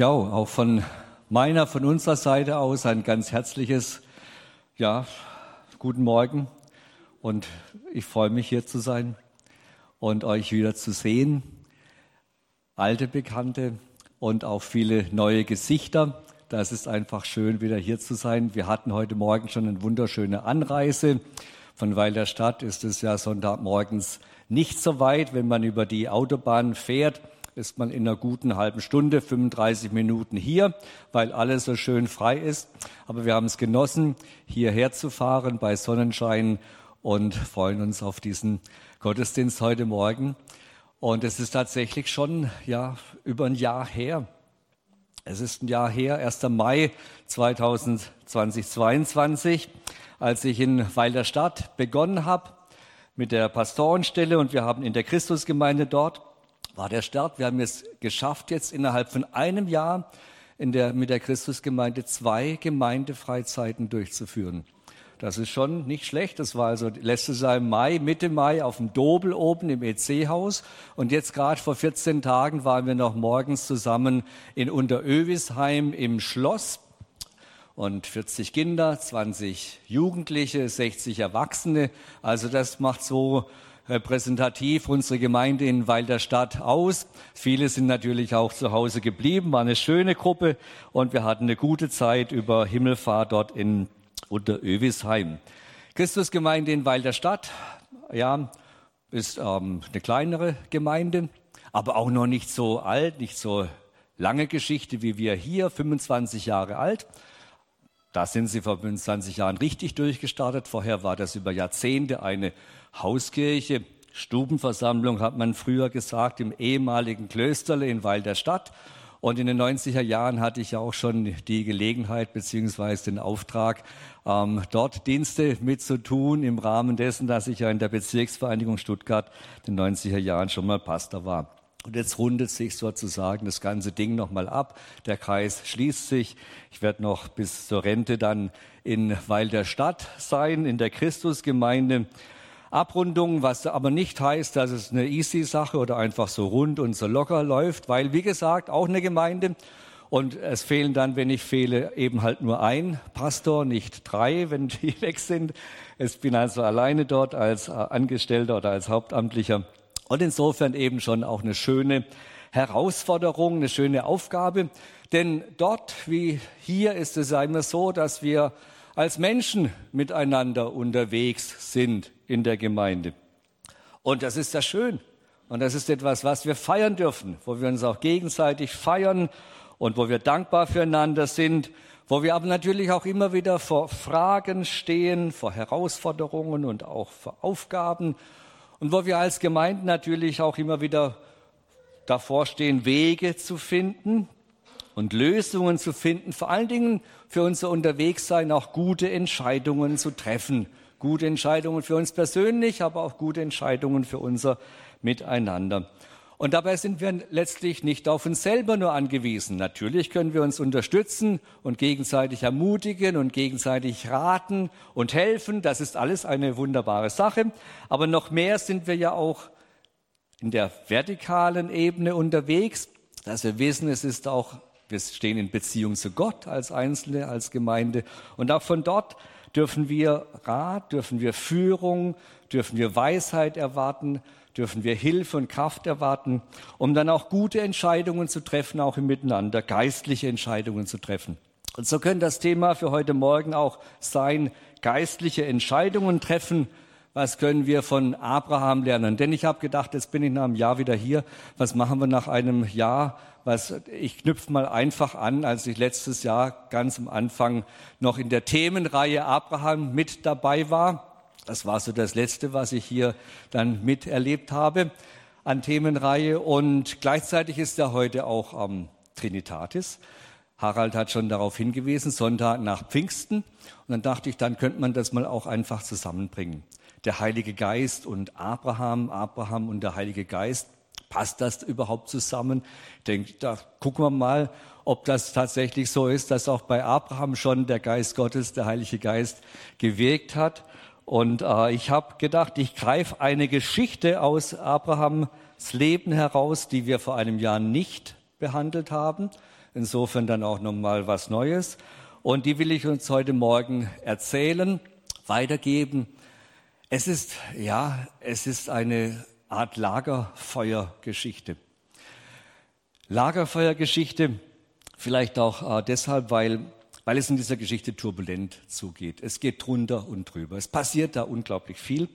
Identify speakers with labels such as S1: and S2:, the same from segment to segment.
S1: Ja, auch von meiner, von unserer Seite aus ein ganz herzliches, ja, guten Morgen. Und ich freue mich hier zu sein und euch wieder zu sehen. Alte Bekannte und auch viele neue Gesichter. Das ist einfach schön, wieder hier zu sein. Wir hatten heute Morgen schon eine wunderschöne Anreise. Von Weil der Stadt ist es ja Sonntagmorgens nicht so weit, wenn man über die Autobahn fährt ist man in einer guten halben Stunde, 35 Minuten hier, weil alles so schön frei ist. Aber wir haben es genossen, hierher zu fahren bei Sonnenschein und freuen uns auf diesen Gottesdienst heute Morgen. Und es ist tatsächlich schon ja über ein Jahr her. Es ist ein Jahr her, 1. Mai 2022, als ich in Weil der Stadt begonnen habe mit der Pastorenstelle und wir haben in der Christusgemeinde dort war der Start. Wir haben es geschafft, jetzt innerhalb von einem Jahr in der, mit der Christusgemeinde zwei Gemeindefreizeiten durchzuführen. Das ist schon nicht schlecht. Das war also letztes Jahr im Mai, Mitte Mai auf dem Dobel oben im EC-Haus. Und jetzt gerade vor 14 Tagen waren wir noch morgens zusammen in Unterövisheim im Schloss. Und 40 Kinder, 20 Jugendliche, 60 Erwachsene. Also das macht so repräsentativ unsere Gemeinde in Weil der Stadt aus. Viele sind natürlich auch zu Hause geblieben, war eine schöne Gruppe und wir hatten eine gute Zeit über Himmelfahrt dort in Unterövisheim. Christusgemeinde in Weil der Stadt, ja, ist ähm, eine kleinere Gemeinde, aber auch noch nicht so alt, nicht so lange Geschichte wie wir hier, 25 Jahre alt. Da sind sie vor 25 Jahren richtig durchgestartet. Vorher war das über Jahrzehnte eine Hauskirche, Stubenversammlung hat man früher gesagt, im ehemaligen Klösterle in Weil der Stadt. Und in den 90er Jahren hatte ich ja auch schon die Gelegenheit beziehungsweise den Auftrag, ähm, dort Dienste mitzutun im Rahmen dessen, dass ich ja in der Bezirksvereinigung Stuttgart in den 90er Jahren schon mal Pastor war. Und jetzt rundet sich sozusagen das ganze Ding nochmal ab. Der Kreis schließt sich. Ich werde noch bis zur Rente dann in Weil der Stadt sein, in der Christusgemeinde. Abrundung, was aber nicht heißt, dass es eine easy Sache oder einfach so rund und so locker läuft, weil, wie gesagt, auch eine Gemeinde. Und es fehlen dann, wenn ich fehle, eben halt nur ein Pastor, nicht drei, wenn die weg sind. Ich bin also alleine dort als Angestellter oder als Hauptamtlicher. Und insofern eben schon auch eine schöne Herausforderung, eine schöne Aufgabe. Denn dort wie hier ist es immer so, dass wir als Menschen miteinander unterwegs sind in der Gemeinde. Und das ist ja schön. Und das ist etwas, was wir feiern dürfen, wo wir uns auch gegenseitig feiern und wo wir dankbar füreinander sind, wo wir aber natürlich auch immer wieder vor Fragen stehen, vor Herausforderungen und auch vor Aufgaben und wo wir als Gemeinde natürlich auch immer wieder davor stehen, Wege zu finden, und Lösungen zu finden, vor allen Dingen für unser Unterwegssein auch gute Entscheidungen zu treffen. Gute Entscheidungen für uns persönlich, aber auch gute Entscheidungen für unser Miteinander. Und dabei sind wir letztlich nicht auf uns selber nur angewiesen. Natürlich können wir uns unterstützen und gegenseitig ermutigen und gegenseitig raten und helfen. Das ist alles eine wunderbare Sache. Aber noch mehr sind wir ja auch in der vertikalen Ebene unterwegs, dass wir wissen, es ist auch wir stehen in Beziehung zu Gott als Einzelne, als Gemeinde. Und auch von dort dürfen wir Rat, dürfen wir Führung, dürfen wir Weisheit erwarten, dürfen wir Hilfe und Kraft erwarten, um dann auch gute Entscheidungen zu treffen, auch im Miteinander, geistliche Entscheidungen zu treffen. Und so könnte das Thema für heute Morgen auch sein, geistliche Entscheidungen treffen. Was können wir von Abraham lernen? Denn ich habe gedacht, jetzt bin ich nach einem Jahr wieder hier. Was machen wir nach einem Jahr was ich knüpfe mal einfach an, als ich letztes Jahr ganz am Anfang noch in der Themenreihe Abraham mit dabei war. Das war so das Letzte, was ich hier dann miterlebt habe an Themenreihe. Und gleichzeitig ist er heute auch am Trinitatis. Harald hat schon darauf hingewiesen, Sonntag nach Pfingsten. Und dann dachte ich, dann könnte man das mal auch einfach zusammenbringen. Der Heilige Geist und Abraham, Abraham und der Heilige Geist. Passt das überhaupt zusammen? Ich denke, da gucken wir mal, ob das tatsächlich so ist, dass auch bei Abraham schon der Geist Gottes, der Heilige Geist, gewirkt hat. Und äh, ich habe gedacht, ich greife eine Geschichte aus Abrahams Leben heraus, die wir vor einem Jahr nicht behandelt haben. Insofern dann auch nochmal was Neues. Und die will ich uns heute Morgen erzählen, weitergeben. Es ist, ja, es ist eine Art Lagerfeuergeschichte. Lagerfeuergeschichte, vielleicht auch äh, deshalb, weil, weil es in dieser Geschichte turbulent zugeht. Es geht drunter und drüber. Es passiert da unglaublich viel.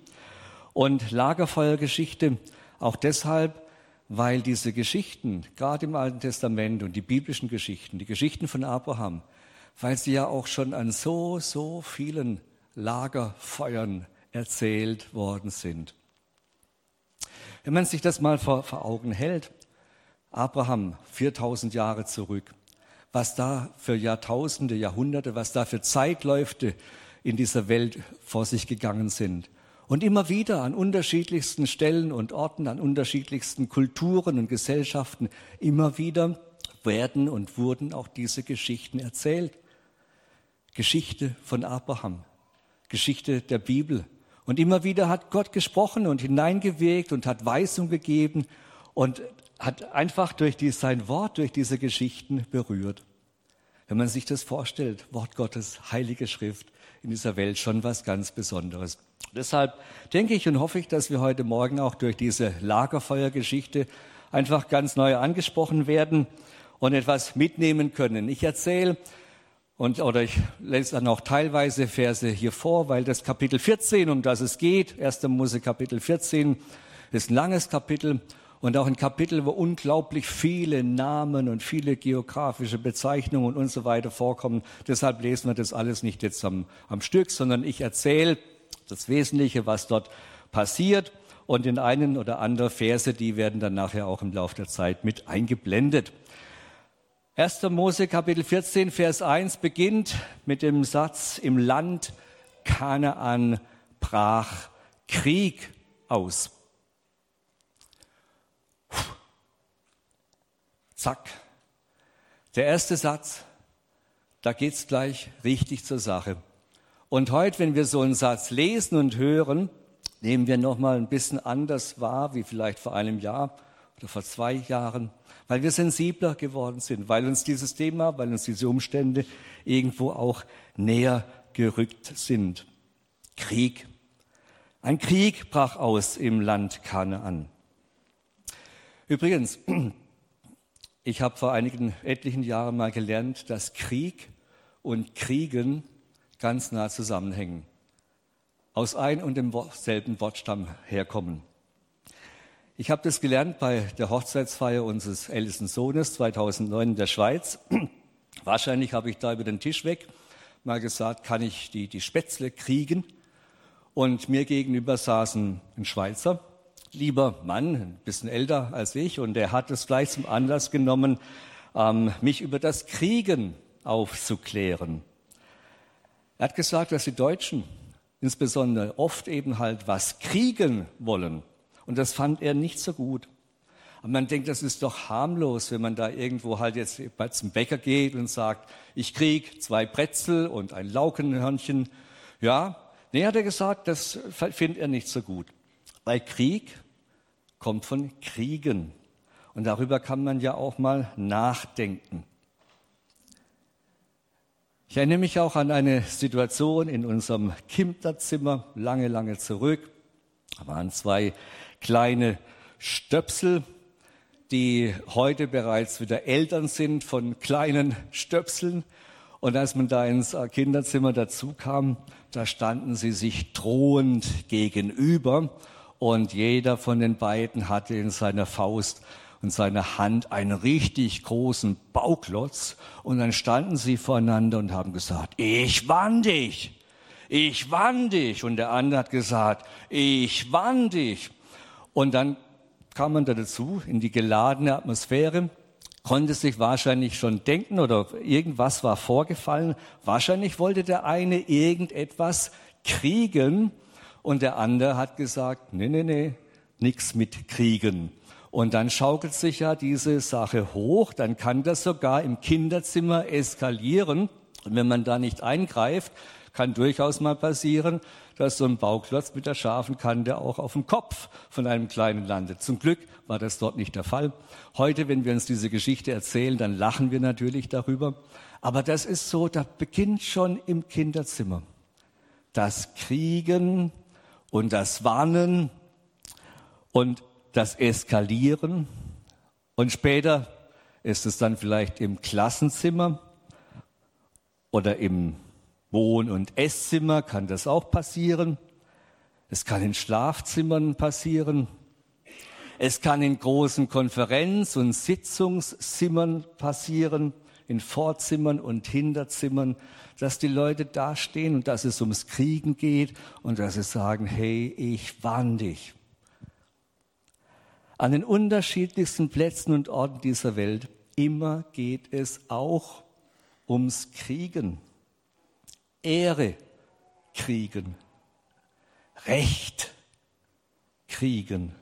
S1: Und Lagerfeuergeschichte auch deshalb, weil diese Geschichten, gerade im Alten Testament und die biblischen Geschichten, die Geschichten von Abraham, weil sie ja auch schon an so, so vielen Lagerfeuern erzählt worden sind. Wenn man sich das mal vor, vor Augen hält, Abraham 4000 Jahre zurück, was da für Jahrtausende, Jahrhunderte, was da für Zeitläufte in dieser Welt vor sich gegangen sind. Und immer wieder an unterschiedlichsten Stellen und Orten, an unterschiedlichsten Kulturen und Gesellschaften, immer wieder werden und wurden auch diese Geschichten erzählt. Geschichte von Abraham, Geschichte der Bibel. Und immer wieder hat Gott gesprochen und hineingewirkt und hat Weisung gegeben und hat einfach durch die, sein Wort, durch diese Geschichten berührt. Wenn man sich das vorstellt, Wort Gottes, heilige Schrift in dieser Welt, schon was ganz Besonderes. Deshalb denke ich und hoffe ich, dass wir heute Morgen auch durch diese Lagerfeuergeschichte einfach ganz neu angesprochen werden und etwas mitnehmen können. Ich erzähle und, oder ich lese dann auch teilweise Verse hier vor, weil das Kapitel 14, um das es geht, 1. Mose Kapitel 14, ist ein langes Kapitel und auch ein Kapitel, wo unglaublich viele Namen und viele geografische Bezeichnungen und so weiter vorkommen. Deshalb lesen wir das alles nicht jetzt am, am Stück, sondern ich erzähle das Wesentliche, was dort passiert. Und in einen oder andere Verse, die werden dann nachher auch im Laufe der Zeit mit eingeblendet. 1. Mose Kapitel 14, Vers 1 beginnt mit dem Satz, im Land Kanaan brach Krieg aus. Zack. Der erste Satz, da geht's gleich richtig zur Sache. Und heute, wenn wir so einen Satz lesen und hören, nehmen wir nochmal ein bisschen anders wahr, wie vielleicht vor einem Jahr oder vor zwei Jahren, weil wir sensibler geworden sind, weil uns dieses Thema, weil uns diese Umstände irgendwo auch näher gerückt sind. Krieg. Ein Krieg brach aus im Land Kanaan. Übrigens, ich habe vor einigen etlichen Jahren mal gelernt, dass Krieg und Kriegen ganz nah zusammenhängen, aus ein und demselben Wortstamm herkommen. Ich habe das gelernt bei der Hochzeitsfeier unseres ältesten Sohnes 2009 in der Schweiz. Wahrscheinlich habe ich da über den Tisch weg mal gesagt, kann ich die, die Spätzle kriegen? Und mir gegenüber saß ein, ein Schweizer, lieber Mann, ein bisschen älter als ich, und er hat es gleich zum Anlass genommen, ähm, mich über das Kriegen aufzuklären. Er hat gesagt, dass die Deutschen insbesondere oft eben halt was kriegen wollen. Und das fand er nicht so gut. Aber man denkt, das ist doch harmlos, wenn man da irgendwo halt jetzt zum Bäcker geht und sagt, ich krieg zwei Brezel und ein Laukenhörnchen. Ja, nee, hat er gesagt, das findet er nicht so gut. Weil Krieg kommt von Kriegen. Und darüber kann man ja auch mal nachdenken. Ich erinnere mich auch an eine Situation in unserem Kinderzimmer, lange, lange zurück. Da waren zwei kleine Stöpsel, die heute bereits wieder Eltern sind von kleinen Stöpseln. Und als man da ins Kinderzimmer dazu kam, da standen sie sich drohend gegenüber und jeder von den beiden hatte in seiner Faust und seiner Hand einen richtig großen Bauklotz. Und dann standen sie voreinander und haben gesagt, ich wann dich, ich wann dich. Und der andere hat gesagt, ich wann dich. Und dann kam man da dazu in die geladene Atmosphäre, konnte sich wahrscheinlich schon denken oder irgendwas war vorgefallen. Wahrscheinlich wollte der eine irgendetwas kriegen und der andere hat gesagt, nee, nee, nee, nichts mit kriegen. Und dann schaukelt sich ja diese Sache hoch, dann kann das sogar im Kinderzimmer eskalieren. Und wenn man da nicht eingreift, kann durchaus mal passieren, dass so ein Bauklotz mit der scharfen Kante auch auf dem Kopf von einem Kleinen landet. Zum Glück war das dort nicht der Fall. Heute, wenn wir uns diese Geschichte erzählen, dann lachen wir natürlich darüber. Aber das ist so, da beginnt schon im Kinderzimmer. Das Kriegen und das Warnen und das Eskalieren. Und später ist es dann vielleicht im Klassenzimmer oder im Wohn- und Esszimmer kann das auch passieren. Es kann in Schlafzimmern passieren. Es kann in großen Konferenz- und Sitzungszimmern passieren, in Vorzimmern und Hinterzimmern, dass die Leute da stehen und dass es ums Kriegen geht und dass sie sagen, hey, ich warn dich. An den unterschiedlichsten Plätzen und Orten dieser Welt, immer geht es auch ums Kriegen. Ehre kriegen, Recht kriegen,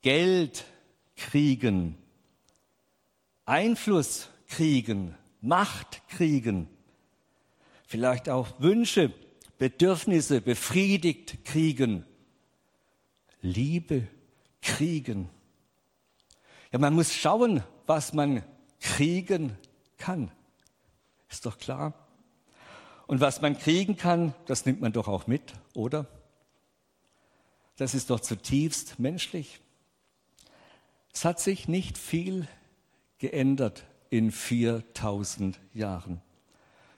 S1: Geld kriegen, Einfluss kriegen, Macht kriegen, vielleicht auch Wünsche, Bedürfnisse befriedigt kriegen, Liebe kriegen. Ja, man muss schauen, was man kriegen kann. Ist doch klar. Und was man kriegen kann, das nimmt man doch auch mit, oder? Das ist doch zutiefst menschlich. Es hat sich nicht viel geändert in 4000 Jahren.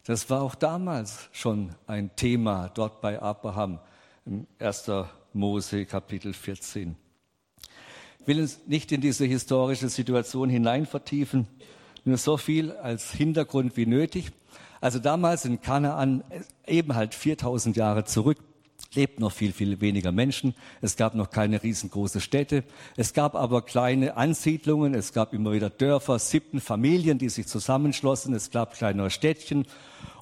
S1: Das war auch damals schon ein Thema dort bei Abraham im 1. Mose Kapitel 14. Ich will uns nicht in diese historische Situation hinein vertiefen, nur so viel als Hintergrund wie nötig. Also damals in Kanaan, eben halt 4000 Jahre zurück, lebten noch viel, viel weniger Menschen. Es gab noch keine riesengroße Städte. Es gab aber kleine Ansiedlungen. Es gab immer wieder Dörfer, siebten Familien, die sich zusammenschlossen. Es gab kleinere Städtchen.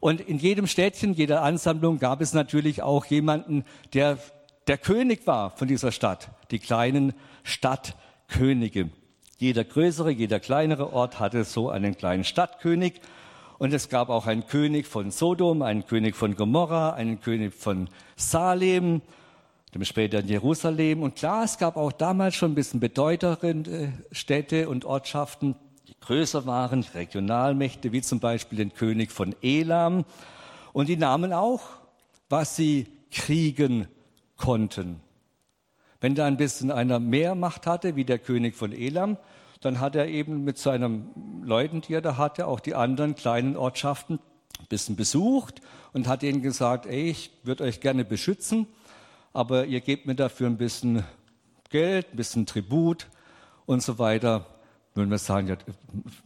S1: Und in jedem Städtchen, jeder Ansammlung gab es natürlich auch jemanden, der der König war von dieser Stadt. Die kleinen Stadtkönige. Jeder größere, jeder kleinere Ort hatte so einen kleinen Stadtkönig. Und es gab auch einen König von Sodom, einen König von Gomorra, einen König von Salem, dem später in Jerusalem. Und klar, es gab auch damals schon ein bisschen bedeutendere Städte und Ortschaften, die größer waren, Regionalmächte, wie zum Beispiel den König von Elam. Und die nahmen auch, was sie kriegen konnten. Wenn da ein bisschen einer mehr Macht hatte, wie der König von Elam, dann hat er eben mit seinen Leuten, die er da hatte, auch die anderen kleinen Ortschaften ein bisschen besucht und hat ihnen gesagt, ey, ich würde euch gerne beschützen, aber ihr gebt mir dafür ein bisschen Geld, ein bisschen Tribut und so weiter. Würden wir sagen, ja,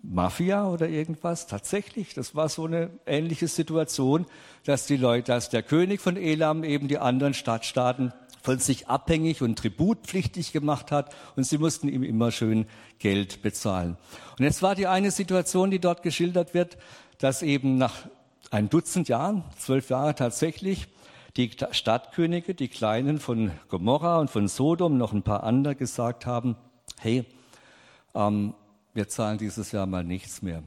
S1: Mafia oder irgendwas? Tatsächlich, das war so eine ähnliche Situation, dass die Leute, dass der König von Elam eben die anderen Stadtstaaten von sich abhängig und tributpflichtig gemacht hat und sie mussten ihm immer schön Geld bezahlen. Und jetzt war die eine Situation, die dort geschildert wird, dass eben nach ein Dutzend Jahren, zwölf Jahre tatsächlich, die Stadtkönige, die Kleinen von Gomorra und von Sodom, noch ein paar andere gesagt haben, hey, ähm, wir zahlen dieses Jahr mal nichts mehr.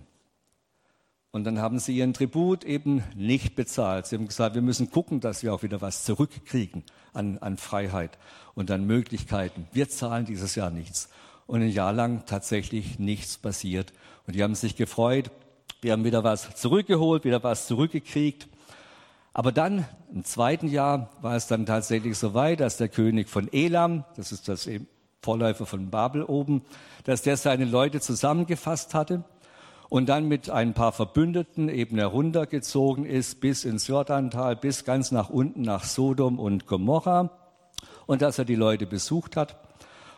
S1: Und dann haben sie ihren Tribut eben nicht bezahlt. Sie haben gesagt, wir müssen gucken, dass wir auch wieder was zurückkriegen an, an Freiheit und an Möglichkeiten. Wir zahlen dieses Jahr nichts. Und ein Jahr lang tatsächlich nichts passiert. Und die haben sich gefreut. Wir haben wieder was zurückgeholt, wieder was zurückgekriegt. Aber dann, im zweiten Jahr, war es dann tatsächlich so weit, dass der König von Elam, das ist das Vorläufer von Babel oben, dass der seine Leute zusammengefasst hatte und dann mit ein paar Verbündeten eben heruntergezogen ist bis ins Jordantal, bis ganz nach unten nach Sodom und Gomorra und dass er die Leute besucht hat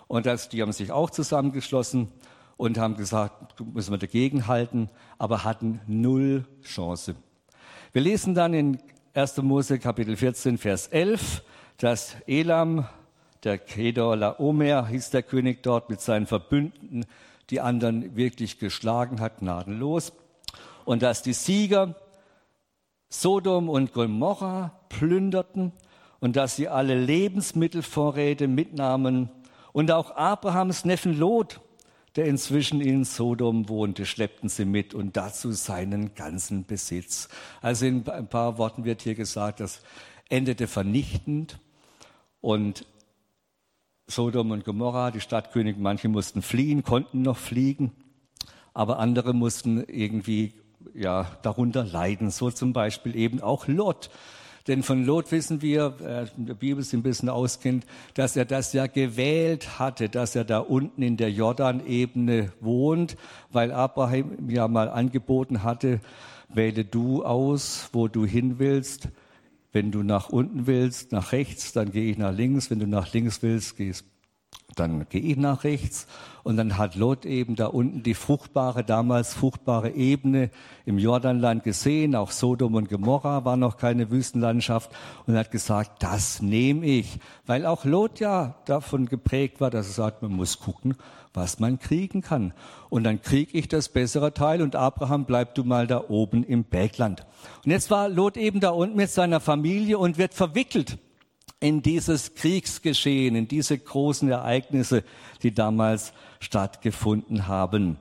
S1: und dass die haben sich auch zusammengeschlossen und haben gesagt, müssen wir dagegen halten, aber hatten null Chance. Wir lesen dann in 1. Mose Kapitel 14, Vers 11, dass Elam, der Kedor Laomer hieß der König dort, mit seinen Verbündeten die anderen wirklich geschlagen hat, gnadenlos. Und dass die Sieger Sodom und Gomorra plünderten und dass sie alle Lebensmittelvorräte mitnahmen und auch Abrahams Neffen Lot, der inzwischen in Sodom wohnte, schleppten sie mit und dazu seinen ganzen Besitz. Also in ein paar Worten wird hier gesagt, das endete vernichtend und Sodom und Gomorra, die Stadtkönig, manche mussten fliehen, konnten noch fliegen, aber andere mussten irgendwie ja, darunter leiden. So zum Beispiel eben auch Lot. Denn von Lot wissen wir, äh, der Bibel sich ein bisschen auskennt, dass er das ja gewählt hatte, dass er da unten in der Jordanebene wohnt, weil Abraham ja mal angeboten hatte, wähle du aus, wo du hin willst. Wenn du nach unten willst, nach rechts, dann gehe ich nach links. Wenn du nach links willst, gehst dann gehe ich nach rechts und dann hat Lot eben da unten die fruchtbare, damals fruchtbare Ebene im Jordanland gesehen. Auch Sodom und Gomorra war noch keine Wüstenlandschaft und hat gesagt, das nehme ich. Weil auch Lot ja davon geprägt war, dass er sagt, man muss gucken, was man kriegen kann. Und dann kriege ich das bessere Teil und Abraham bleib du mal da oben im Bergland. Und jetzt war Lot eben da unten mit seiner Familie und wird verwickelt in dieses Kriegsgeschehen, in diese großen Ereignisse, die damals stattgefunden haben.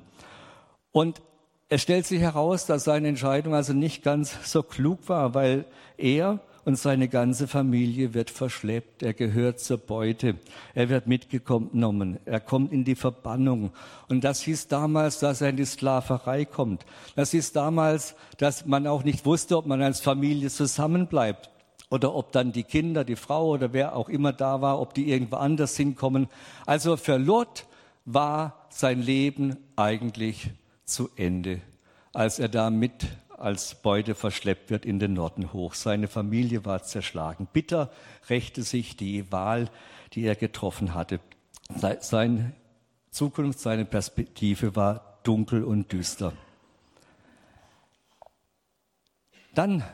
S1: Und es stellt sich heraus, dass seine Entscheidung also nicht ganz so klug war, weil er und seine ganze Familie wird verschleppt. Er gehört zur Beute. Er wird mitgenommen. Er kommt in die Verbannung. Und das hieß damals, dass er in die Sklaverei kommt. Das hieß damals, dass man auch nicht wusste, ob man als Familie zusammenbleibt oder ob dann die Kinder, die Frau oder wer auch immer da war, ob die irgendwo anders hinkommen. Also für Lot war sein Leben eigentlich zu Ende, als er da mit als Beute verschleppt wird in den Norden hoch. Seine Familie war zerschlagen. Bitter rächte sich die Wahl, die er getroffen hatte. Seine Zukunft, seine Perspektive war dunkel und düster. Dann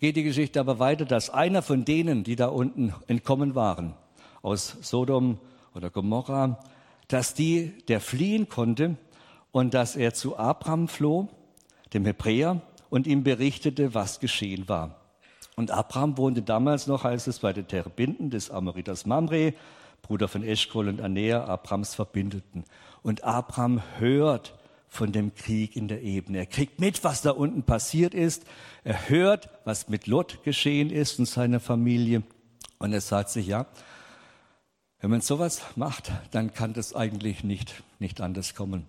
S1: geht die Geschichte aber weiter, dass einer von denen, die da unten entkommen waren, aus Sodom oder Gomorra, dass die, der fliehen konnte und dass er zu Abraham floh, dem Hebräer, und ihm berichtete, was geschehen war. Und Abraham wohnte damals noch, heißt es, bei den Terbinden des Amoritas Mamre, Bruder von Eschkol und Anea, Abrams Verbindeten. Und Abraham hört von dem Krieg in der Ebene. Er kriegt mit, was da unten passiert ist. Er hört, was mit Lot geschehen ist und seiner Familie. Und er sagt sich, ja, wenn man sowas macht, dann kann das eigentlich nicht, nicht anders kommen.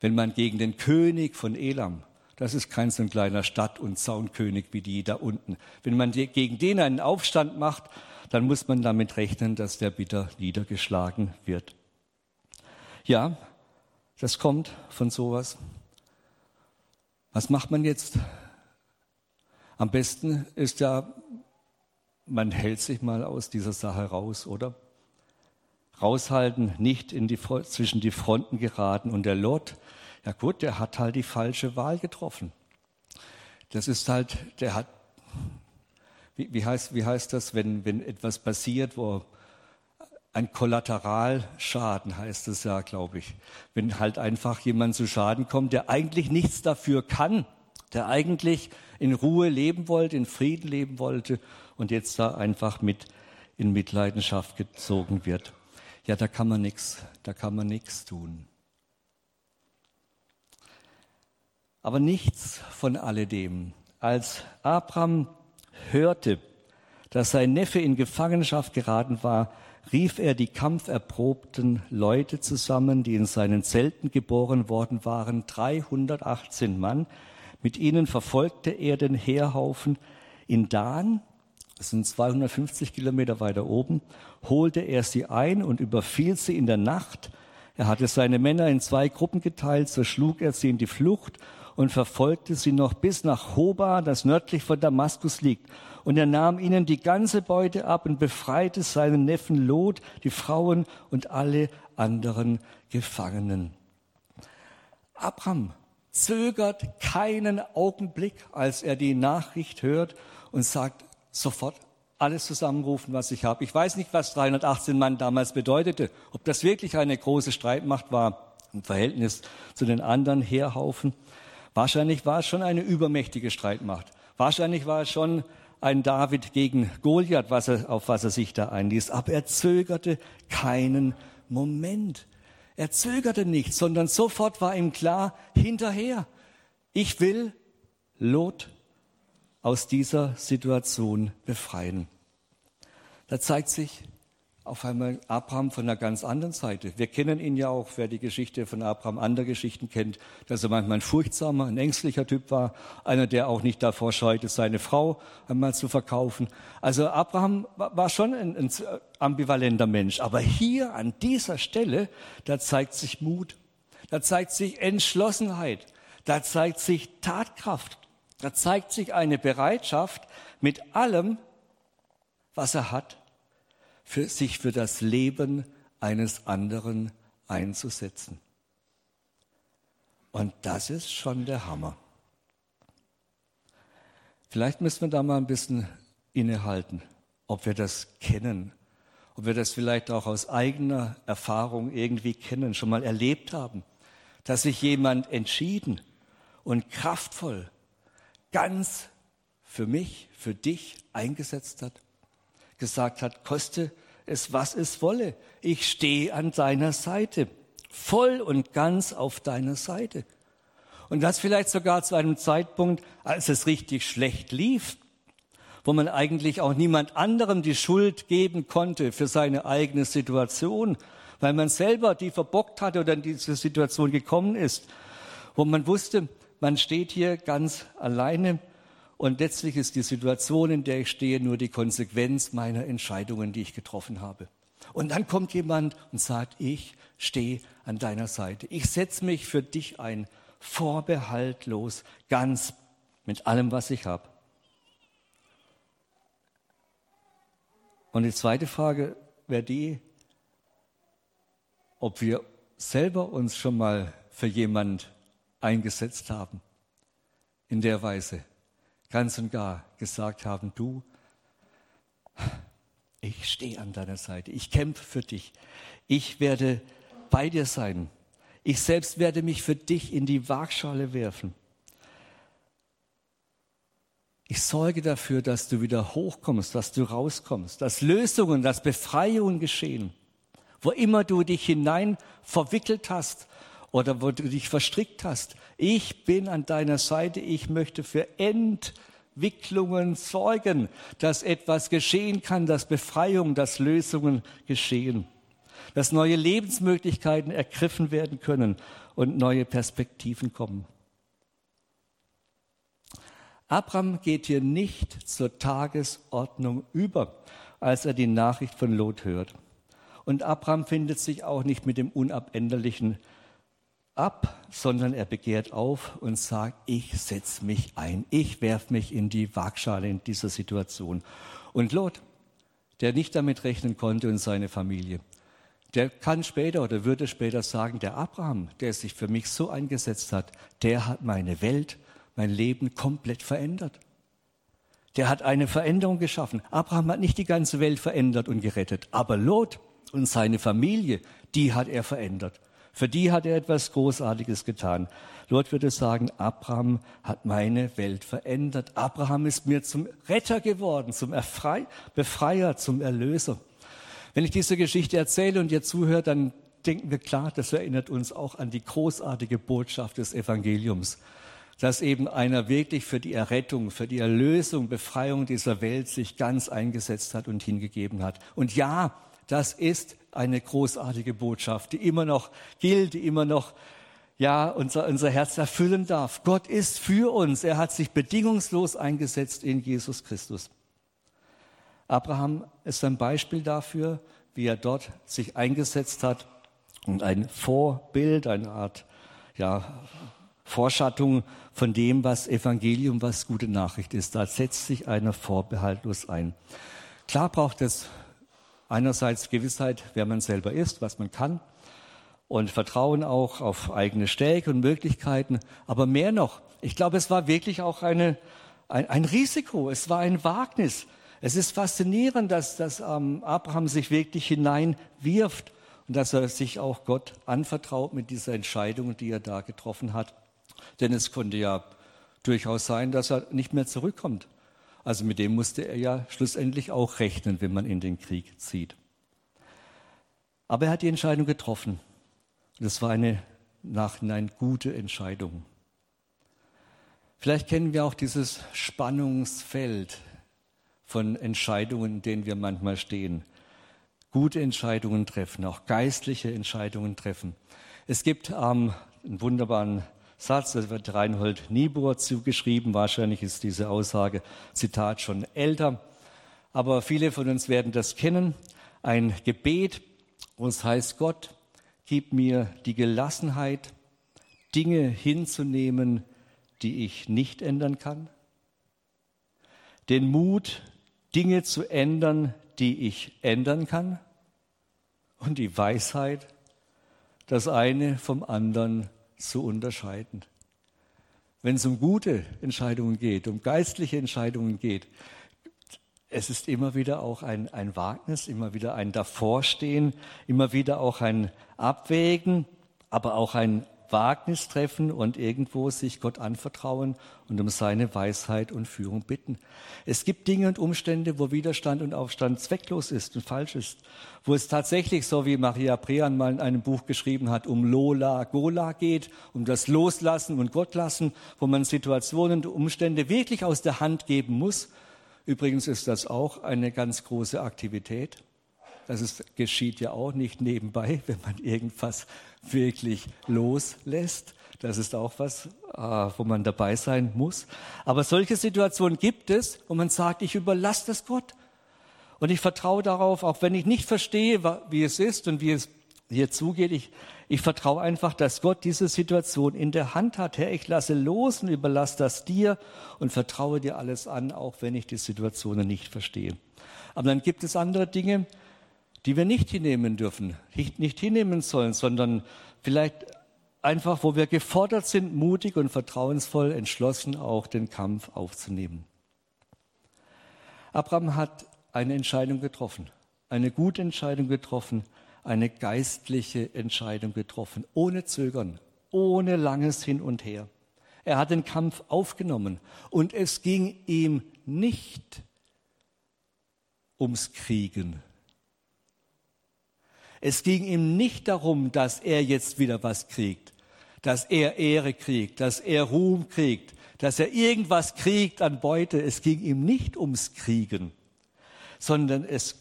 S1: Wenn man gegen den König von Elam, das ist kein so ein kleiner Stadt- und Zaunkönig wie die da unten, wenn man gegen den einen Aufstand macht, dann muss man damit rechnen, dass der bitter niedergeschlagen wird. Ja, das kommt von sowas. Was macht man jetzt? Am besten ist ja, man hält sich mal aus dieser Sache raus, oder? Raushalten, nicht in die, zwischen die Fronten geraten. Und der Lot, ja gut, der hat halt die falsche Wahl getroffen. Das ist halt, der hat, wie, wie, heißt, wie heißt das, wenn, wenn etwas passiert, wo ein Kollateralschaden heißt es ja, glaube ich. Wenn halt einfach jemand zu Schaden kommt, der eigentlich nichts dafür kann, der eigentlich in Ruhe leben wollte, in Frieden leben wollte und jetzt da einfach mit in Mitleidenschaft gezogen wird. Ja, da kann man nichts, da kann man nichts tun. Aber nichts von alledem. Als Abraham hörte, dass sein Neffe in Gefangenschaft geraten war, rief er die kampferprobten Leute zusammen, die in seinen Zelten geboren worden waren, 318 Mann. Mit ihnen verfolgte er den Heerhaufen in Dan, das sind 250 Kilometer weiter oben, holte er sie ein und überfiel sie in der Nacht. Er hatte seine Männer in zwei Gruppen geteilt, so schlug er sie in die Flucht und verfolgte sie noch bis nach Hoba, das nördlich von Damaskus liegt. Und er nahm ihnen die ganze Beute ab und befreite seinen Neffen Lot, die Frauen und alle anderen Gefangenen. Abraham zögert keinen Augenblick, als er die Nachricht hört und sagt sofort, alles zusammenrufen, was ich habe. Ich weiß nicht, was 318 Mann damals bedeutete, ob das wirklich eine große Streitmacht war im Verhältnis zu den anderen Heerhaufen. Wahrscheinlich war es schon eine übermächtige Streitmacht. Wahrscheinlich war es schon ein David gegen Goliath, was er, auf was er sich da einließ. Aber er zögerte keinen Moment. Er zögerte nicht, sondern sofort war ihm klar, hinterher, ich will Lot aus dieser Situation befreien. Da zeigt sich auf einmal Abraham von einer ganz anderen Seite. Wir kennen ihn ja auch, wer die Geschichte von Abraham andere Geschichten kennt, dass er manchmal ein furchtsamer, ein ängstlicher Typ war, einer, der auch nicht davor scheute, seine Frau einmal zu verkaufen. Also Abraham war schon ein, ein ambivalenter Mensch. Aber hier an dieser Stelle, da zeigt sich Mut, da zeigt sich Entschlossenheit, da zeigt sich Tatkraft, da zeigt sich eine Bereitschaft, mit allem, was er hat, für sich für das Leben eines anderen einzusetzen. Und das ist schon der Hammer. Vielleicht müssen wir da mal ein bisschen innehalten, ob wir das kennen, ob wir das vielleicht auch aus eigener Erfahrung irgendwie kennen, schon mal erlebt haben, dass sich jemand entschieden und kraftvoll ganz für mich, für dich eingesetzt hat gesagt hat, koste es, was es wolle. Ich stehe an deiner Seite, voll und ganz auf deiner Seite. Und das vielleicht sogar zu einem Zeitpunkt, als es richtig schlecht lief, wo man eigentlich auch niemand anderem die Schuld geben konnte für seine eigene Situation, weil man selber die verbockt hatte oder in diese Situation gekommen ist, wo man wusste, man steht hier ganz alleine und letztlich ist die Situation, in der ich stehe, nur die Konsequenz meiner Entscheidungen, die ich getroffen habe. Und dann kommt jemand und sagt, ich stehe an deiner Seite. Ich setze mich für dich ein, vorbehaltlos, ganz mit allem, was ich habe. Und die zweite Frage wäre die, ob wir selber uns schon mal für jemand eingesetzt haben in der Weise ganz und gar gesagt haben, du, ich stehe an deiner Seite, ich kämpfe für dich, ich werde bei dir sein, ich selbst werde mich für dich in die Waagschale werfen. Ich sorge dafür, dass du wieder hochkommst, dass du rauskommst, dass Lösungen, dass Befreiungen geschehen. Wo immer du dich hinein verwickelt hast oder wo du dich verstrickt hast. Ich bin an deiner Seite. Ich möchte für Entwicklungen sorgen, dass etwas geschehen kann, dass Befreiung, dass Lösungen geschehen, dass neue Lebensmöglichkeiten ergriffen werden können und neue Perspektiven kommen. Abraham geht hier nicht zur Tagesordnung über, als er die Nachricht von Lot hört. Und Abraham findet sich auch nicht mit dem unabänderlichen ab, sondern er begehrt auf und sagt, ich setze mich ein, ich werfe mich in die Waagschale in dieser Situation. Und Lot, der nicht damit rechnen konnte und seine Familie, der kann später oder würde später sagen, der Abraham, der sich für mich so eingesetzt hat, der hat meine Welt, mein Leben komplett verändert. Der hat eine Veränderung geschaffen. Abraham hat nicht die ganze Welt verändert und gerettet, aber Lot und seine Familie, die hat er verändert. Für die hat er etwas Großartiges getan. Lot würde sagen, Abraham hat meine Welt verändert. Abraham ist mir zum Retter geworden, zum Erfrei Befreier, zum Erlöser. Wenn ich diese Geschichte erzähle und ihr zuhört, dann denken wir klar, das erinnert uns auch an die großartige Botschaft des Evangeliums, dass eben einer wirklich für die Errettung, für die Erlösung, Befreiung dieser Welt sich ganz eingesetzt hat und hingegeben hat. Und ja, das ist eine großartige Botschaft, die immer noch gilt, die immer noch ja, unser, unser Herz erfüllen darf. Gott ist für uns. Er hat sich bedingungslos eingesetzt in Jesus Christus. Abraham ist ein Beispiel dafür, wie er dort sich eingesetzt hat und ein Vorbild, eine Art ja, Vorschattung von dem, was Evangelium, was gute Nachricht ist. Da setzt sich einer vorbehaltlos ein. Klar braucht es Einerseits Gewissheit, wer man selber ist, was man kann und Vertrauen auch auf eigene Stärke und Möglichkeiten. Aber mehr noch, ich glaube, es war wirklich auch eine, ein, ein Risiko, es war ein Wagnis. Es ist faszinierend, dass, dass ähm, Abraham sich wirklich hineinwirft und dass er sich auch Gott anvertraut mit dieser Entscheidung, die er da getroffen hat. Denn es konnte ja durchaus sein, dass er nicht mehr zurückkommt. Also mit dem musste er ja schlussendlich auch rechnen, wenn man in den Krieg zieht. Aber er hat die Entscheidung getroffen. Und es war eine nachhinein gute Entscheidung. Vielleicht kennen wir auch dieses Spannungsfeld von Entscheidungen, in denen wir manchmal stehen. Gute Entscheidungen treffen, auch geistliche Entscheidungen treffen. Es gibt ähm, einen wunderbaren Satz, das wird Reinhold Niebuhr zugeschrieben. Wahrscheinlich ist diese Aussage, Zitat, schon älter. Aber viele von uns werden das kennen. Ein Gebet, wo es heißt, Gott, gib mir die Gelassenheit, Dinge hinzunehmen, die ich nicht ändern kann. Den Mut, Dinge zu ändern, die ich ändern kann. Und die Weisheit, das eine vom anderen zu unterscheiden. Wenn es um gute Entscheidungen geht, um geistliche Entscheidungen geht, es ist immer wieder auch ein, ein Wagnis, immer wieder ein Davorstehen, immer wieder auch ein Abwägen, aber auch ein Wagnis treffen und irgendwo sich Gott anvertrauen und um seine Weisheit und Führung bitten. Es gibt Dinge und Umstände, wo Widerstand und Aufstand zwecklos ist und falsch ist, wo es tatsächlich, so wie Maria Prean mal in einem Buch geschrieben hat, um Lola Gola geht, um das Loslassen und Gottlassen, wo man Situationen und Umstände wirklich aus der Hand geben muss. Übrigens ist das auch eine ganz große Aktivität. Das ist, geschieht ja auch nicht nebenbei, wenn man irgendwas wirklich loslässt. Das ist auch was, äh, wo man dabei sein muss. Aber solche Situationen gibt es, wo man sagt, ich überlasse das Gott. Und ich vertraue darauf, auch wenn ich nicht verstehe, wie es ist und wie es hier zugeht. Ich, ich vertraue einfach, dass Gott diese Situation in der Hand hat. Herr, ich lasse los und überlasse das dir und vertraue dir alles an, auch wenn ich die Situationen nicht verstehe. Aber dann gibt es andere Dinge, die wir nicht hinnehmen dürfen, nicht hinnehmen sollen, sondern vielleicht einfach, wo wir gefordert sind, mutig und vertrauensvoll, entschlossen auch den Kampf aufzunehmen. Abraham hat eine Entscheidung getroffen, eine gute Entscheidung getroffen, eine geistliche Entscheidung getroffen, ohne Zögern, ohne langes Hin und Her. Er hat den Kampf aufgenommen und es ging ihm nicht ums Kriegen, es ging ihm nicht darum, dass er jetzt wieder was kriegt, dass er Ehre kriegt, dass er Ruhm kriegt, dass er irgendwas kriegt an Beute. Es ging ihm nicht ums Kriegen, sondern es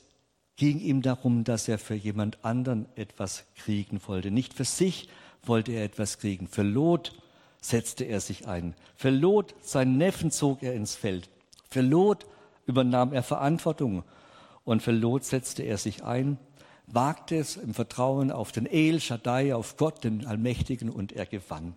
S1: ging ihm darum, dass er für jemand anderen etwas kriegen wollte. Nicht für sich wollte er etwas kriegen. Für Lot setzte er sich ein. Für Lot, seinen Neffen, zog er ins Feld. Für Lot übernahm er Verantwortung. Und für Lot setzte er sich ein wagte es im Vertrauen auf den El Shaddai, auf Gott, den Allmächtigen, und er gewann.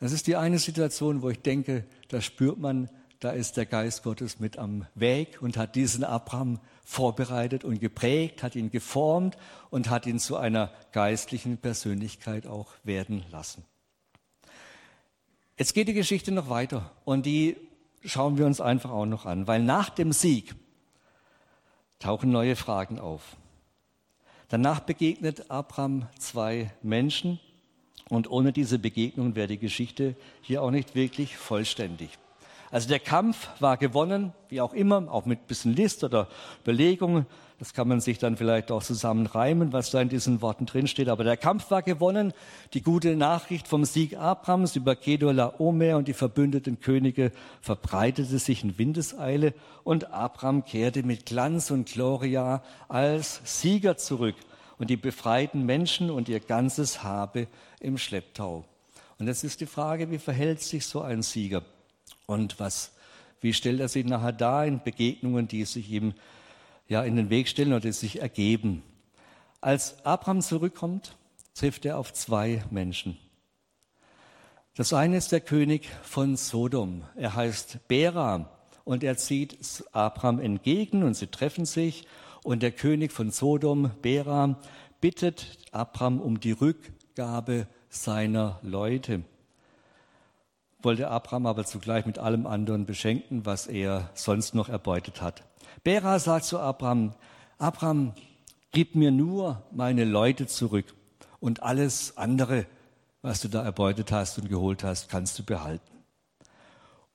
S1: Das ist die eine Situation, wo ich denke, da spürt man, da ist der Geist Gottes mit am Weg und hat diesen Abraham vorbereitet und geprägt, hat ihn geformt und hat ihn zu einer geistlichen Persönlichkeit auch werden lassen. Jetzt geht die Geschichte noch weiter und die schauen wir uns einfach auch noch an, weil nach dem Sieg tauchen neue Fragen auf. Danach begegnet Abraham zwei Menschen und ohne diese Begegnung wäre die Geschichte hier auch nicht wirklich vollständig. Also der Kampf war gewonnen, wie auch immer, auch mit bisschen List oder Überlegungen. Das kann man sich dann vielleicht auch zusammenreimen, was da in diesen Worten drinsteht. Aber der Kampf war gewonnen. Die gute Nachricht vom Sieg Abrahams über Kedor Omer und die verbündeten Könige verbreitete sich in Windeseile und Abraham kehrte mit Glanz und Gloria als Sieger zurück und die befreiten Menschen und ihr ganzes Habe im Schlepptau. Und jetzt ist die Frage, wie verhält sich so ein Sieger? Und was, wie stellt er sich nachher dar in Begegnungen, die sich ihm ja in den Weg stellen oder sich ergeben? Als Abraham zurückkommt, trifft er auf zwei Menschen. Das eine ist der König von Sodom. Er heißt Bera und er zieht Abraham entgegen und sie treffen sich und der König von Sodom, Bera, bittet Abraham um die Rückgabe seiner Leute wollte Abraham aber zugleich mit allem anderen beschenken, was er sonst noch erbeutet hat. Bera sagt zu Abraham, Abraham, gib mir nur meine Leute zurück und alles andere, was du da erbeutet hast und geholt hast, kannst du behalten.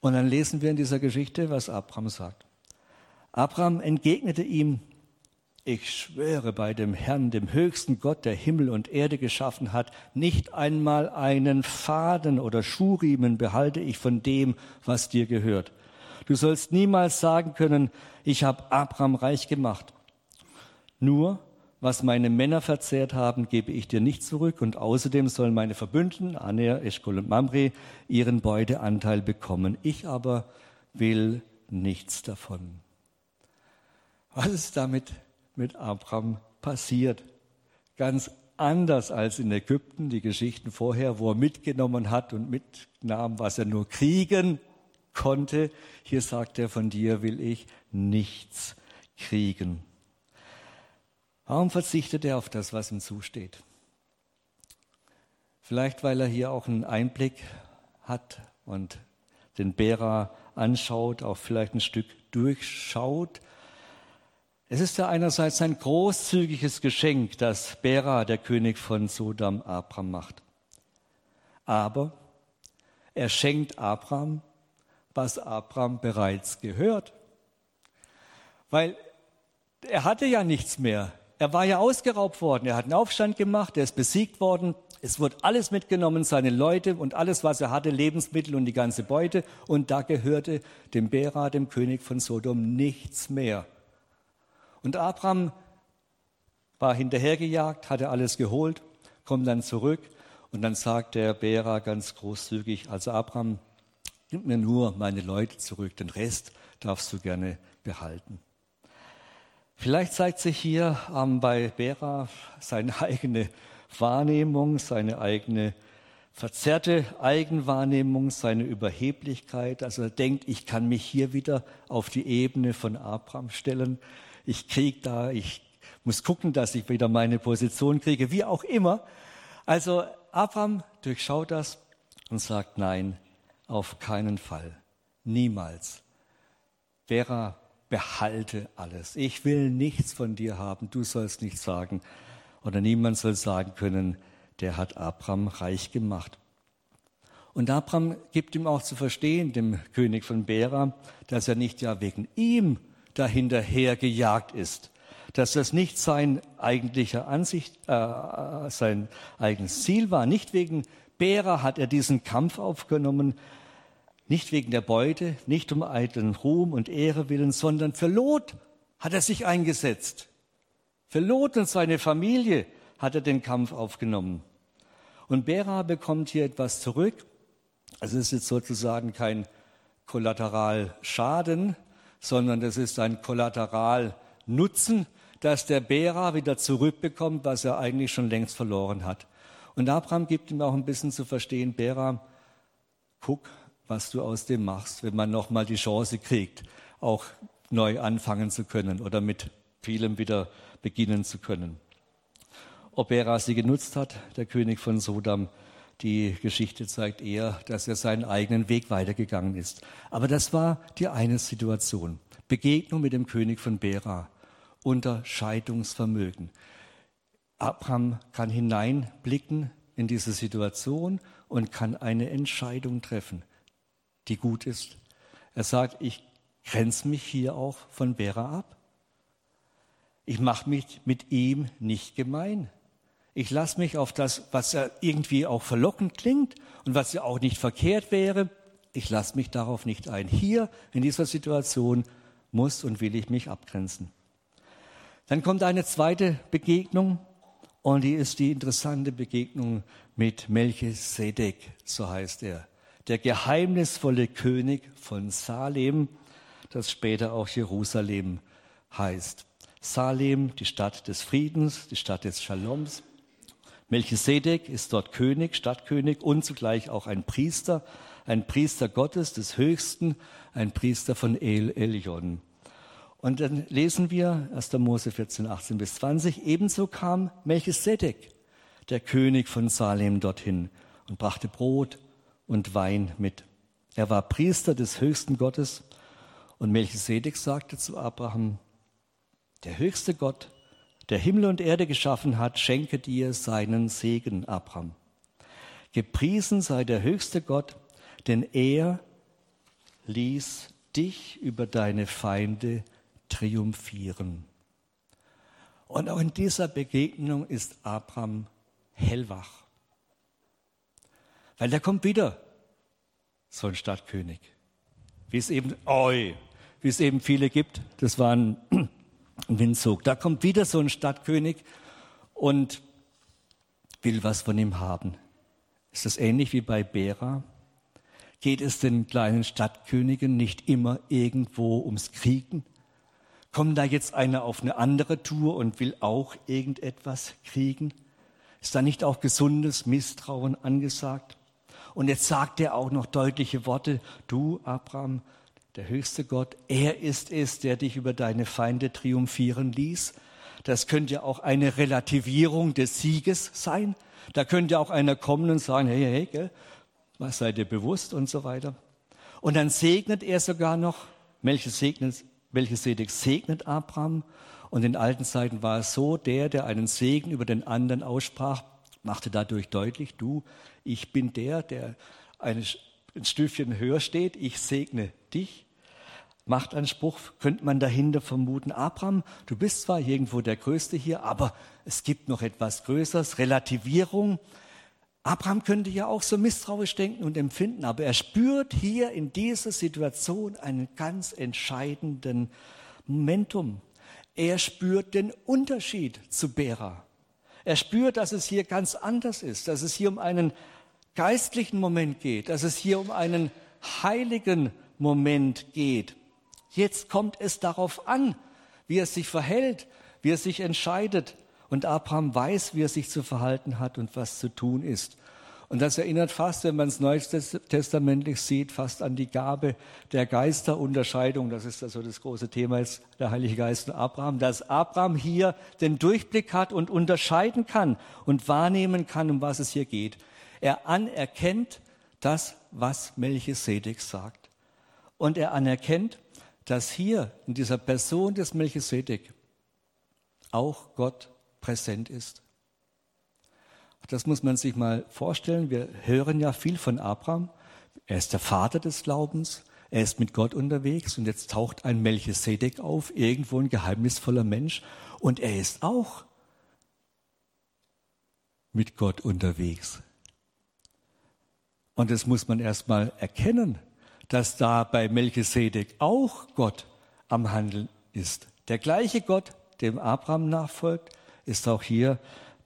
S1: Und dann lesen wir in dieser Geschichte, was Abraham sagt. Abraham entgegnete ihm, Ich schwöre bei dem Herrn, dem höchsten Gott, der Himmel und Erde geschaffen hat, nicht einmal einen Faden oder Schuhriemen behalte ich von dem, was dir gehört. Du sollst niemals sagen können, ich habe Abraham reich gemacht. Nur, was meine Männer verzehrt haben, gebe ich dir nicht zurück. Und außerdem sollen meine Verbündeten, Aner, Eschkol und Mamre, ihren Beuteanteil bekommen. Ich aber will nichts davon. Was ist damit mit Abraham passiert? Ganz anders als in Ägypten, die Geschichten vorher, wo er mitgenommen hat und mitnahm, was er nur kriegen konnte. Hier sagt er, von dir will ich nichts kriegen. Warum verzichtet er auf das, was ihm zusteht? Vielleicht, weil er hier auch einen Einblick hat und den Bera anschaut, auch vielleicht ein Stück durchschaut. Es ist ja einerseits ein großzügiges Geschenk, das Bera, der König von Sodom, Abraham macht. Aber er schenkt Abraham, was Abraham bereits gehört. Weil er hatte ja nichts mehr. Er war ja ausgeraubt worden. Er hat einen Aufstand gemacht. Er ist besiegt worden. Es wurde alles mitgenommen, seine Leute und alles, was er hatte, Lebensmittel und die ganze Beute. Und da gehörte dem Bera, dem König von Sodom, nichts mehr. Und Abraham war hinterhergejagt, hatte alles geholt, kommt dann zurück und dann sagt der Bera ganz großzügig, also Abraham, gib mir nur meine Leute zurück, den Rest darfst du gerne behalten. Vielleicht zeigt sich hier ähm, bei Bera seine eigene Wahrnehmung, seine eigene verzerrte Eigenwahrnehmung, seine Überheblichkeit. Also er denkt, ich kann mich hier wieder auf die Ebene von Abraham stellen. Ich kriege da, ich muss gucken, dass ich wieder meine Position kriege, wie auch immer. Also Abraham durchschaut das und sagt, nein, auf keinen Fall, niemals. Bera behalte alles. Ich will nichts von dir haben, du sollst nichts sagen. Oder niemand soll sagen können, der hat Abraham reich gemacht. Und Abraham gibt ihm auch zu verstehen, dem König von Bera, dass er nicht ja wegen ihm dahinterher gejagt ist, dass das nicht sein eigentlicher Ansicht, äh, sein eigenes Ziel war. Nicht wegen Bera hat er diesen Kampf aufgenommen, nicht wegen der Beute, nicht um eitlen Ruhm und Ehre willen, sondern für Lot hat er sich eingesetzt. Für Lot und seine Familie hat er den Kampf aufgenommen. Und Bera bekommt hier etwas zurück. Also es ist jetzt sozusagen kein Kollateralschaden, sondern das ist ein Kollateralnutzen, dass der Bera wieder zurückbekommt, was er eigentlich schon längst verloren hat. Und Abraham gibt ihm auch ein bisschen zu verstehen, Bera, guck, was du aus dem machst, wenn man nochmal die Chance kriegt, auch neu anfangen zu können oder mit vielem wieder beginnen zu können. Ob er sie genutzt hat, der König von Sodom, die Geschichte zeigt eher, dass er seinen eigenen Weg weitergegangen ist. Aber das war die eine Situation. Begegnung mit dem König von Bera. Unterscheidungsvermögen. Abraham kann hineinblicken in diese Situation und kann eine Entscheidung treffen die gut ist. Er sagt, ich grenze mich hier auch von Vera ab. Ich mache mich mit ihm nicht gemein. Ich lasse mich auf das, was ja irgendwie auch verlockend klingt und was ja auch nicht verkehrt wäre, ich lasse mich darauf nicht ein. Hier in dieser Situation muss und will ich mich abgrenzen. Dann kommt eine zweite Begegnung und die ist die interessante Begegnung mit Melchisedek, so heißt er der geheimnisvolle König von Salem, das später auch Jerusalem heißt. Salem, die Stadt des Friedens, die Stadt des Shaloms. Melchisedek ist dort König, Stadtkönig und zugleich auch ein Priester, ein Priester Gottes des Höchsten, ein Priester von El Elion. Und dann lesen wir 1. Mose 14, 18 bis 20, ebenso kam Melchisedek, der König von Salem, dorthin und brachte Brot und Wein mit. Er war Priester des höchsten Gottes und Melchisedek sagte zu Abraham, der höchste Gott, der Himmel und Erde geschaffen hat, schenke dir seinen Segen, Abraham. Gepriesen sei der höchste Gott, denn er ließ dich über deine Feinde triumphieren. Und auch in dieser Begegnung ist Abraham hellwach. Weil da kommt wieder so ein Stadtkönig. Wie es eben, oi, wie es eben viele gibt. Das war ein, ein Windzug. Da kommt wieder so ein Stadtkönig und will was von ihm haben. Ist das ähnlich wie bei Bera? Geht es den kleinen Stadtkönigen nicht immer irgendwo ums Kriegen? Kommt da jetzt einer auf eine andere Tour und will auch irgendetwas kriegen? Ist da nicht auch gesundes Misstrauen angesagt? Und jetzt sagt er auch noch deutliche Worte. Du, Abraham, der höchste Gott, er ist es, der dich über deine Feinde triumphieren ließ. Das könnte ja auch eine Relativierung des Sieges sein. Da könnte auch einer kommen und sagen, hey, hey, gell, was seid ihr bewusst und so weiter. Und dann segnet er sogar noch, Melchisedek segnet, segnet Abraham. Und in alten Zeiten war es so, der, der einen Segen über den anderen aussprach, machte dadurch deutlich, du, ich bin der, der ein Stüffchen höher steht, ich segne dich. Machtanspruch könnte man dahinter vermuten. Abraham, du bist zwar irgendwo der Größte hier, aber es gibt noch etwas Größeres, Relativierung. Abraham könnte ja auch so misstrauisch denken und empfinden, aber er spürt hier in dieser Situation einen ganz entscheidenden Momentum. Er spürt den Unterschied zu Bera. Er spürt, dass es hier ganz anders ist, dass es hier um einen geistlichen Moment geht, dass es hier um einen heiligen Moment geht. Jetzt kommt es darauf an, wie er sich verhält, wie er sich entscheidet. Und Abraham weiß, wie er sich zu verhalten hat und was zu tun ist. Und das erinnert fast, wenn man es neutestamentlich sieht, fast an die Gabe der Geisterunterscheidung. Das ist also das große Thema jetzt, der Heilige Geist und Abraham, dass Abraham hier den Durchblick hat und unterscheiden kann und wahrnehmen kann, um was es hier geht. Er anerkennt das, was Melchisedek sagt. Und er anerkennt, dass hier in dieser Person des Melchisedek auch Gott präsent ist. Das muss man sich mal vorstellen. Wir hören ja viel von Abraham. Er ist der Vater des Glaubens. Er ist mit Gott unterwegs und jetzt taucht ein Melchisedek auf, irgendwo ein geheimnisvoller Mensch. Und er ist auch mit Gott unterwegs. Und das muss man erstmal erkennen, dass da bei Melchisedek auch Gott am Handeln ist. Der gleiche Gott, dem Abraham nachfolgt, ist auch hier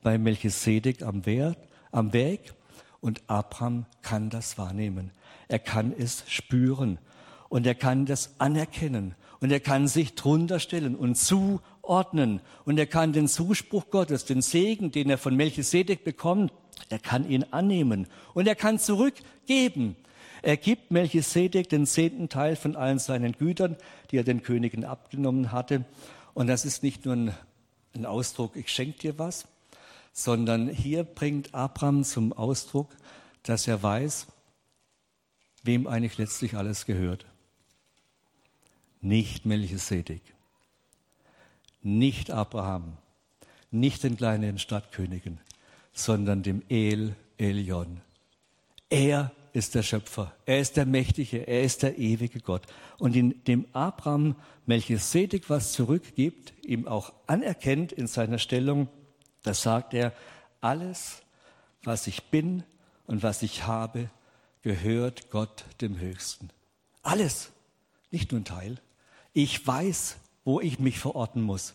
S1: bei Melchisedek am, Wert, am Weg und Abraham kann das wahrnehmen. Er kann es spüren und er kann das anerkennen und er kann sich drunter stellen und zuordnen und er kann den Zuspruch Gottes, den Segen, den er von Melchisedek bekommt, er kann ihn annehmen und er kann zurückgeben. Er gibt Melchisedek den zehnten Teil von allen seinen Gütern, die er den Königen abgenommen hatte. Und das ist nicht nur ein, ein Ausdruck, ich schenke dir was, sondern hier bringt Abraham zum Ausdruck, dass er weiß, wem eigentlich letztlich alles gehört. Nicht Melchisedek, nicht Abraham, nicht den kleinen Stadtkönigen, sondern dem El Elion. Er ist der Schöpfer, er ist der Mächtige, er ist der ewige Gott. Und in dem Abraham Melchisedek was zurückgibt, ihm auch anerkennt in seiner Stellung da sagt er, alles, was ich bin und was ich habe, gehört Gott dem Höchsten. Alles, nicht nur ein Teil. Ich weiß, wo ich mich verorten muss.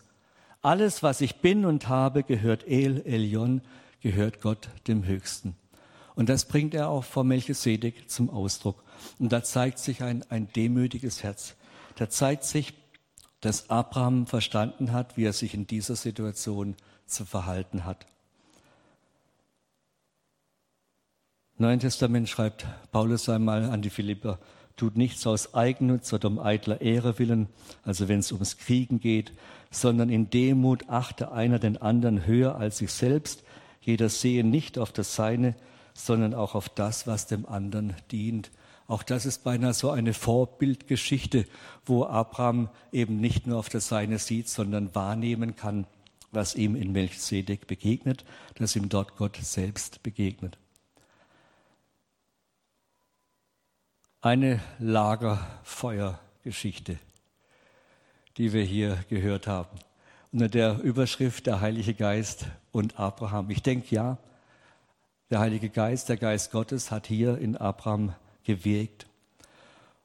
S1: Alles, was ich bin und habe, gehört El Elion, gehört Gott dem Höchsten. Und das bringt er auch vor Melchisedek zum Ausdruck. Und da zeigt sich ein, ein demütiges Herz. Da zeigt sich, dass Abraham verstanden hat, wie er sich in dieser Situation zu verhalten hat. Neuen Testament schreibt Paulus einmal an die Philipper, tut nichts aus Eigennutz oder um eitler Ehre willen, also wenn es ums Kriegen geht, sondern in Demut achte einer den anderen höher als sich selbst. Jeder sehe nicht auf das Seine, sondern auch auf das, was dem anderen dient. Auch das ist beinahe so eine Vorbildgeschichte, wo Abraham eben nicht nur auf das Seine sieht, sondern wahrnehmen kann, was ihm in Melchizedek begegnet, dass ihm dort Gott selbst begegnet. Eine Lagerfeuergeschichte, die wir hier gehört haben. unter der Überschrift der Heilige Geist und Abraham. Ich denke ja, der Heilige Geist, der Geist Gottes hat hier in Abraham gewirkt.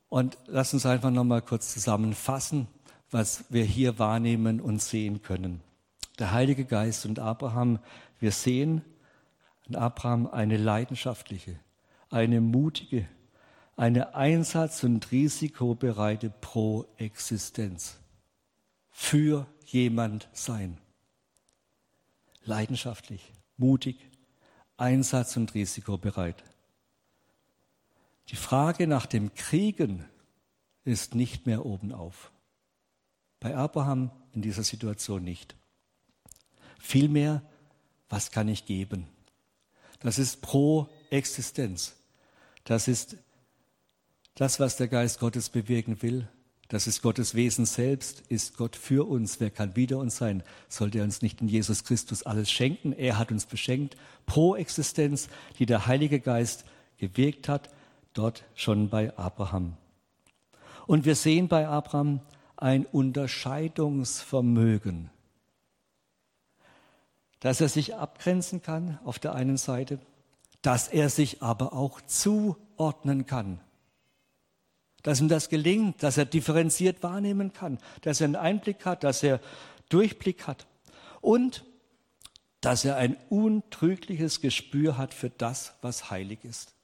S1: Und lass uns einfach nochmal kurz zusammenfassen, was wir hier wahrnehmen und sehen können. Der Heilige Geist und Abraham, wir sehen in Abraham eine leidenschaftliche, eine mutige, eine einsatz- und risikobereite Proexistenz für jemand sein. Leidenschaftlich, mutig, einsatz- und risikobereit. Die Frage nach dem Kriegen ist nicht mehr oben auf. Bei Abraham in dieser Situation nicht. Vielmehr, was kann ich geben? Das ist pro Existenz. Das ist das, was der Geist Gottes bewirken will. Das ist Gottes Wesen selbst, ist Gott für uns. Wer kann wider uns sein? Sollte er uns nicht in Jesus Christus alles schenken? Er hat uns beschenkt. Pro Existenz, die der Heilige Geist gewirkt hat, dort schon bei Abraham. Und wir sehen bei Abraham ein Unterscheidungsvermögen, dass er sich abgrenzen kann auf der einen Seite, dass er sich aber auch zuordnen kann dass ihm das gelingt, dass er differenziert wahrnehmen kann, dass er einen Einblick hat, dass er Durchblick hat und dass er ein untrügliches Gespür hat für das, was heilig ist,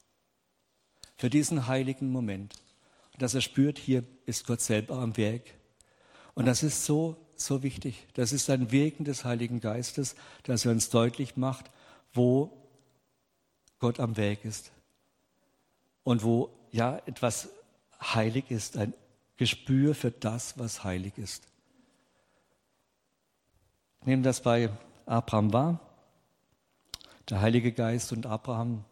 S1: für diesen heiligen Moment. Und dass er spürt, hier ist Gott selber am Werk. Und das ist so, so wichtig. Das ist ein Wirken des Heiligen Geistes, dass er uns deutlich macht, wo Gott am Werk ist und wo ja etwas heilig ist, ein Gespür für das, was heilig ist. Nehmen das bei Abraham wahr, der Heilige Geist und Abraham.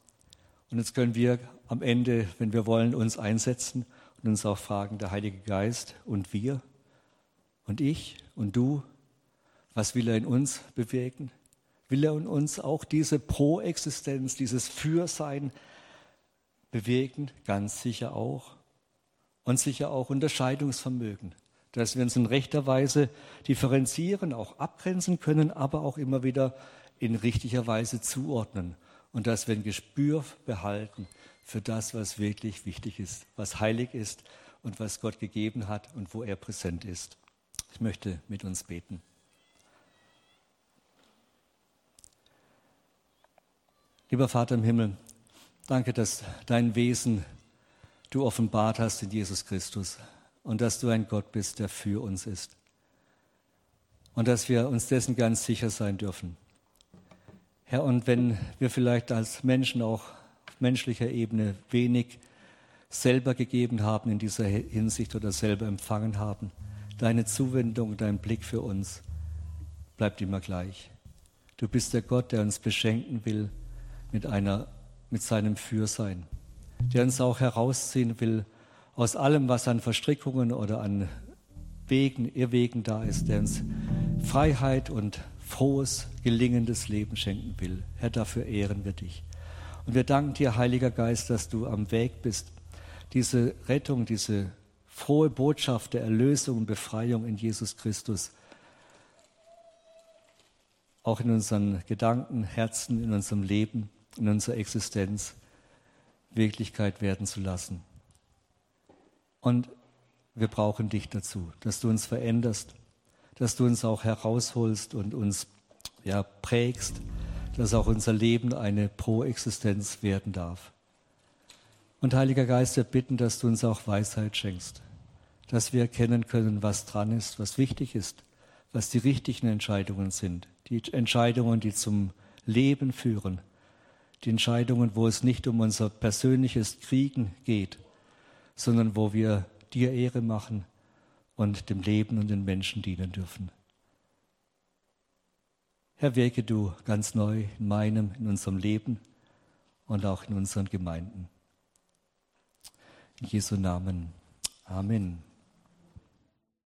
S1: Und jetzt können wir am Ende, wenn wir wollen, uns einsetzen und uns auch fragen, der Heilige Geist und wir und ich und du, was will er in uns bewegen? Will er in uns auch diese Proexistenz, dieses Fürsein bewegen? Ganz sicher auch und sicher auch Unterscheidungsvermögen, dass wir uns in rechter Weise differenzieren, auch abgrenzen können, aber auch immer wieder in richtiger Weise zuordnen und dass wir ein Gespür behalten für das, was wirklich wichtig ist, was heilig ist und was Gott gegeben hat und wo er präsent ist. Ich möchte mit uns beten. Lieber Vater im Himmel, danke, dass dein Wesen du offenbart hast in Jesus Christus und dass du ein Gott bist, der für uns ist. Und dass wir uns dessen ganz sicher sein dürfen. Herr, und wenn wir vielleicht als Menschen auch auf menschlicher Ebene wenig selber gegeben haben in dieser Hinsicht oder selber empfangen haben, deine Zuwendung, dein Blick für uns bleibt immer gleich. Du bist der Gott, der uns beschenken will mit, einer, mit seinem Fürsein der uns auch herausziehen will aus allem, was an Verstrickungen oder an Wegen, Irrwegen da ist, der uns Freiheit und frohes, gelingendes Leben schenken will. Herr, dafür ehren wir dich. Und wir danken dir, Heiliger Geist, dass du am Weg bist, diese Rettung, diese frohe Botschaft der Erlösung und Befreiung in Jesus Christus auch in unseren Gedanken, Herzen, in unserem Leben, in unserer Existenz Wirklichkeit werden zu lassen. Und wir brauchen dich dazu, dass du uns veränderst, dass du uns auch herausholst und uns ja, prägst, dass auch unser Leben eine Proexistenz werden darf. Und Heiliger Geist, wir bitten, dass du uns auch Weisheit schenkst, dass wir erkennen können, was dran ist, was wichtig ist, was die richtigen Entscheidungen sind, die Entscheidungen, die zum Leben führen, die Entscheidungen, wo es nicht um unser persönliches Kriegen geht, sondern wo wir dir Ehre machen und dem Leben und den Menschen dienen dürfen. Herr, wirke du ganz neu in meinem, in unserem Leben und auch in unseren Gemeinden. In Jesu Namen. Amen.